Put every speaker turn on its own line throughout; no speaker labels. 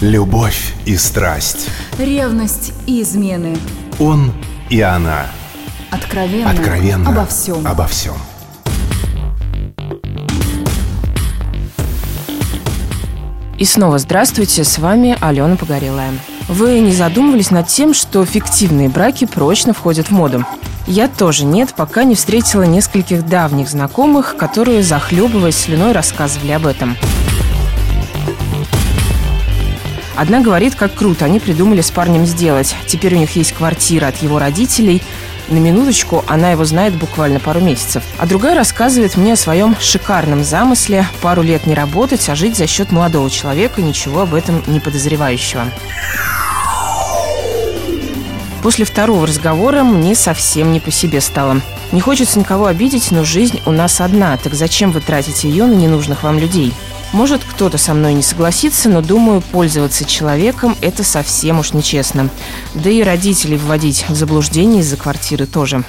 Любовь и страсть.
Ревность и измены.
Он и она.
Откровенно.
Откровенно.
Обо всем.
Обо всем.
И снова здравствуйте, с вами Алена Погорелая. Вы не задумывались над тем, что фиктивные браки прочно входят в моду? Я тоже нет, пока не встретила нескольких давних знакомых, которые, захлебываясь слюной, рассказывали об этом. Одна говорит, как круто они придумали с парнем сделать. Теперь у них есть квартира от его родителей. На минуточку, она его знает буквально пару месяцев. А другая рассказывает мне о своем шикарном замысле пару лет не работать, а жить за счет молодого человека, ничего об этом не подозревающего. После второго разговора мне совсем не по себе стало. Не хочется никого обидеть, но жизнь у нас одна, так зачем вы тратите ее на ненужных вам людей? Может, кто-то со мной не согласится, но думаю, пользоваться человеком – это совсем уж нечестно. Да и родителей вводить в заблуждение из-за квартиры тоже.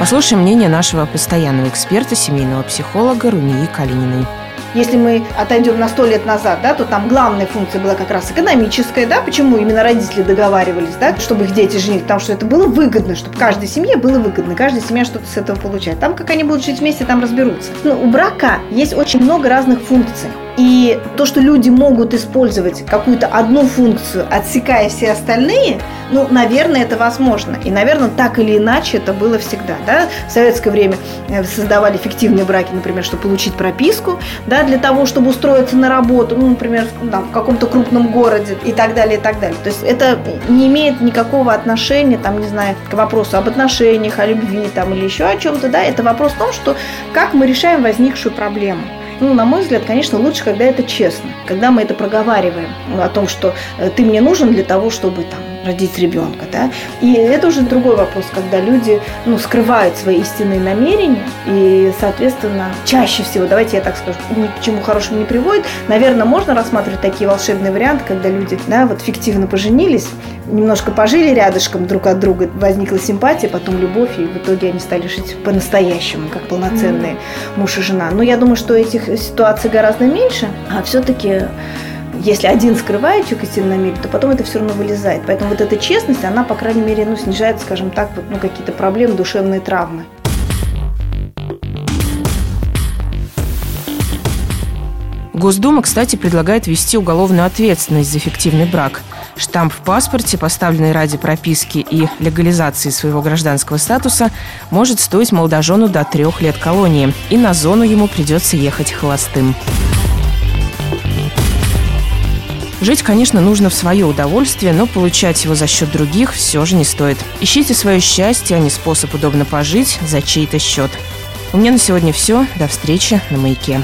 Послушаем мнение нашего постоянного эксперта, семейного психолога Румии Калининой.
Если мы отойдем на сто лет назад, да, то там главная функция была как раз экономическая, да, почему именно родители договаривались, да, чтобы их дети женились, потому что это было выгодно, чтобы каждой семье было выгодно, каждая семья что-то с этого получает. Там, как они будут жить вместе, там разберутся. Но у брака есть очень много разных функций. И то, что люди могут использовать какую-то одну функцию, отсекая все остальные, ну, наверное, это возможно. И, наверное, так или иначе это было всегда. Да? В советское время э, создавали фиктивные браки, например, чтобы получить прописку, да, для того, чтобы устроиться на работу, ну, например, там, в каком-то крупном городе и так далее, и так далее. То есть это не имеет никакого отношения, там, не знаю, к вопросу об отношениях, о любви там, или еще о чем-то. Да? Это вопрос в том, что как мы решаем возникшую проблему. Ну, на мой взгляд, конечно, лучше, когда это честно, когда мы это проговариваем о том, что э, ты мне нужен для того, чтобы там родить ребенка, да. И это уже другой вопрос, когда люди, ну, скрывают свои истинные намерения, и, соответственно, чаще всего, давайте я так скажу, ни к чему хорошему не приводит. Наверное, можно рассматривать такие волшебные варианты, когда люди, да, вот фиктивно поженились, немножко пожили рядышком друг от друга, возникла симпатия, потом любовь, и в итоге они стали жить по-настоящему, как полноценные mm-hmm. муж и жена. Но я думаю, что этих ситуаций гораздо меньше, а все-таки если один скрывает намерение, то потом это все равно вылезает. Поэтому вот эта честность, она, по крайней мере, ну, снижает, скажем так, вот, ну, какие-то проблемы, душевные травмы.
Госдума, кстати, предлагает ввести уголовную ответственность за фиктивный брак. Штамп в паспорте, поставленный ради прописки и легализации своего гражданского статуса, может стоить молодожену до трех лет колонии, и на зону ему придется ехать холостым. Жить, конечно, нужно в свое удовольствие, но получать его за счет других все же не стоит. Ищите свое счастье, а не способ удобно пожить за чей-то счет. У меня на сегодня все. До встречи на «Маяке».